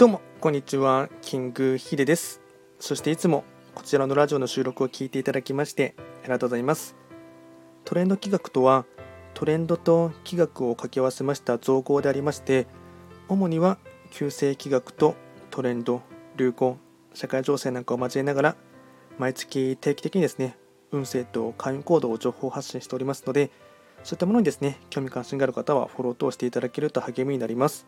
どうも、こんにちは。キングヒデです。そしていつもこちらのラジオの収録を聞いていただきましてありがとうございます。トレンド企画とは、トレンドと企画を掛け合わせました造語でありまして、主には旧世企画とトレンド、流行、社会情勢なんかを交えながら、毎月定期的にですね、運勢と会員行動を情報発信しておりますので、そういったものにですね、興味関心がある方はフォロー等していただけると励みになります。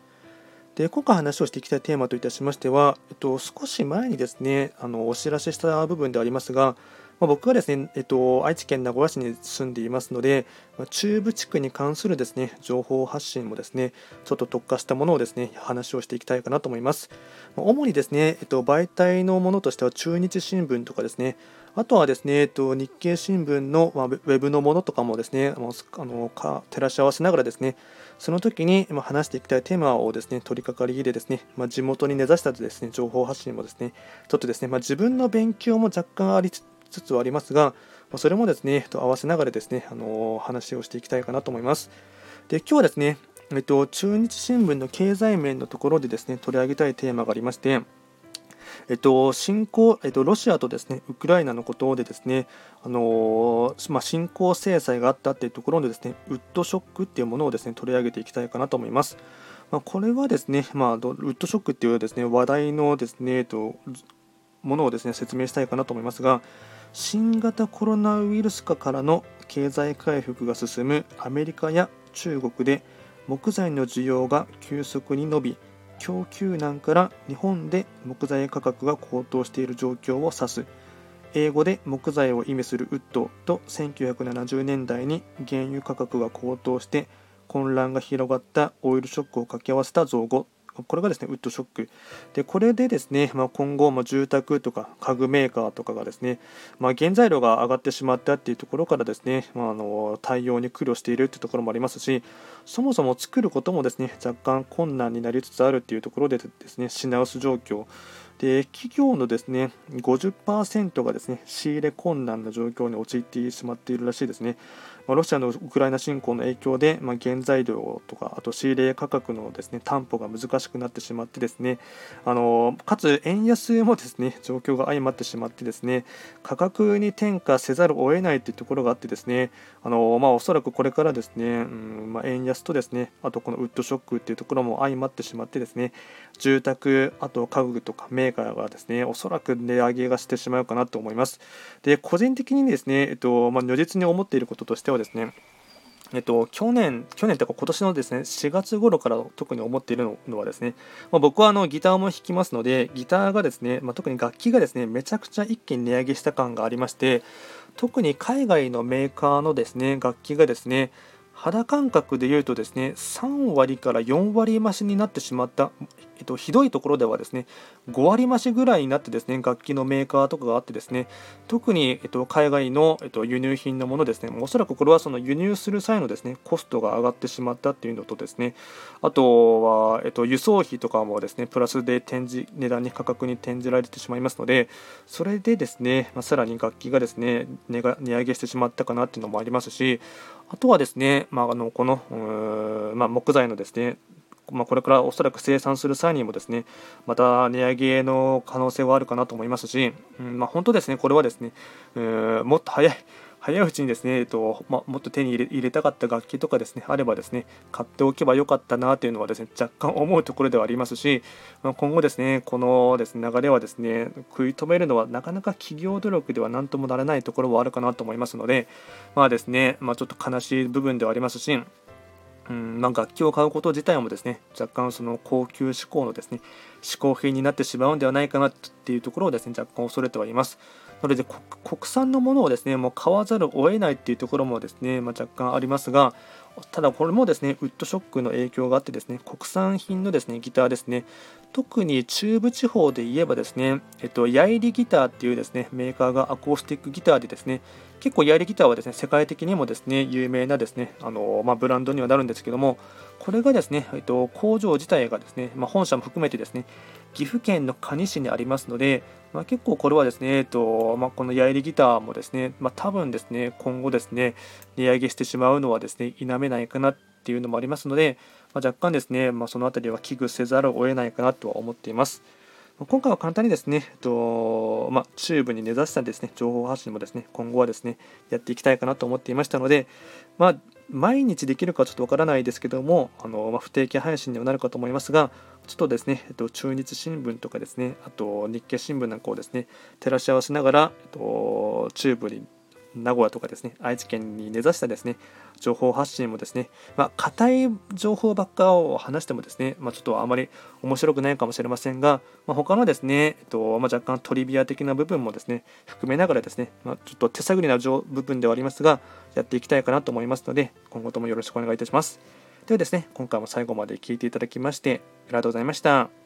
で今回話をしていきたいテーマといたしましては、えっと、少し前にですねあのお知らせした部分でありますが、まあ、僕はですね、えっと、愛知県名古屋市に住んでいますので、まあ、中部地区に関するですね情報発信もですねちょっと特化したものをですね話をしていきたいかなと思います。主にですね、えっと、媒体のものとしては中日新聞とかですねあとはですね、えっと、日経新聞の、まあ、ウェブのものとかもですね、あのか照らし合わせながらですね、その時に話していきたいテーマをですね、取り掛かりでですね、まあ、地元に根ざしたですね、情報発信もですね、ちょっとですね、まあ、自分の勉強も若干ありつつはありますが、それもですね、と合わせながらですね、あの話をしていきたいかなと思います。で、今日はですね、えっと、中日新聞の経済面のところでですね、取り上げたいテーマがありまして、えっと、侵攻、えっと、ロシアとですねウクライナのことでですね、あのまあ、侵攻制裁があったというところでですねウッドショックっていうものをですね取り上げていきたいかなと思います。まあ、これはですね、まあ、ウッドショックっていうですね話題のですね、えっと、ものをですね説明したいかなと思いますが、新型コロナウイルス化からの経済回復が進むアメリカや中国で木材の需要が急速に伸び供給難から日本で木材価格が高騰している状況を指す。英語で木材を意味するウッドと1970年代に原油価格が高騰して混乱が広がったオイルショックを掛け合わせた造語。これがですねウッドショックでこれでですね、まあ、今後、ま、住宅とか家具メーカーとかがですね、まあ、原材料が上がってしまったっていうところからですね、まあ、あの対応に苦慮しているっていうところもありますしそもそも作ることもですね若干困難になりつつあるっていうところでですね品薄状況で企業のですね50%がですね仕入れ困難な状況に陥ってしまっているらしいですね。まあロシアのウクライナ侵攻の影響で、まあ原材料とかあと仕入れ価格のですね担保が難しくなってしまってですねあのかつ円安もですね状況が相まってしまってですね価格に転嫁せざるを得ないというところがあってですねあのまあ、おそらくこれからですね、うんまあ、円安とですねあとこのウッドショックっていうところも相まってしまってですね住宅あと家具とかメーカーがですねおそらく値上げがしてしまうかなと思います。で個人的にですね、えっとまあ、如実に思っていることとしてはですねえっと、去年、去年というか今年のですね、4月頃から特に思っているのはですね、まあ、僕はあのギターも弾きますので、ギターがですね、まあ、特に楽器がですね、めちゃくちゃ一気に値上げした感がありまして、特に海外のメーカーのですね、楽器がですね、肌感覚で言うとですね3割から4割増しになってしまった、えっと、ひどいところではですね5割増しぐらいになってですね楽器のメーカーとかがあってですね特に、えっと、海外の、えっと、輸入品のものですねおそらくこれはその輸入する際のですねコストが上がってしまったっていうのとですねあとは、えっと、輸送費とかもですねプラスで展示値段に価格に転じられてしまいますのでそれでですね、まあ、さらに楽器がですね値が値上げしてしまったかなっていうのもありますしあとはですね、まあ、あのこの、まあ、木材のですねまあ、これからおそらく生産する際にもですねまた値上げの可能性はあるかなと思いますし、うんまあ、本当ですねこれはですね、もっと早い早いうちにですね、えっとまあ、もっと手に入れ入れたかった楽器とかですねあればですね買っておけばよかったなというのはですね若干思うところではありますし、まあ、今後ですねこのですね流れはですね食い止めるのはなかなか企業努力では何ともならないところはあるかなと思いますのでまあですね、まあ、ちょっと悲しい部分ではありますしうんまあ、楽器を買うこと自体もですね若干その高級志向のですね嗜好品になってしまうんではないかなっていうところをですね若干恐れてはいます。なので国産のものをですねもう買わざるを得ないっていうところもですね、まあ、若干ありますがただこれもですねウッドショックの影響があってですね国産品のですねギターですね特に中部地方で言えばですね、えっと、ヤイリギターっていうですねメーカーがアコースティックギターでですね結構ヤイリギターはですね世界的にもですね有名なですねあの、まあ、ブランドにはなるんですけどもこれがですね、えっと、工場自体がですね、まあ、本社も含めてですね岐阜県の可児市にありますので、まあ、結構これはですね、えっとまあ、このヤエリギターもですね、まあ、多分ですね、今後ですね、値上げしてしまうのはですね、否めないかなっていうのもありますので、ま若干ですね、まそのあたりは危惧せざるを得ないかなとは思っています。今回は簡単にですね、えっとまあ、チューブに根ざしたですね情報発信もですね今後はですねやっていきたいかなと思っていましたので、まあ、毎日できるかちょっとわからないですけどもあの、まあ、不定期配信にはなるかと思いますがちょっとですね、えっと、中日新聞とかですねあと日経新聞なんかをですね照らし合わせながら、えっと、チューブに名古屋とかですね愛知県に根ざしたですね情報発信もですねまあ硬い情報ばっかを話してもですね、まあ、ちょっとあまり面白くないかもしれませんが、まあ、他のですね、えっとまあ、若干トリビア的な部分もですね含めながらですね、まあ、ちょっと手探りな部分ではありますがやっていきたいかなと思いますので今後ともよろしくお願いいたしますではですね今回も最後まで聞いていただきましてありがとうございました。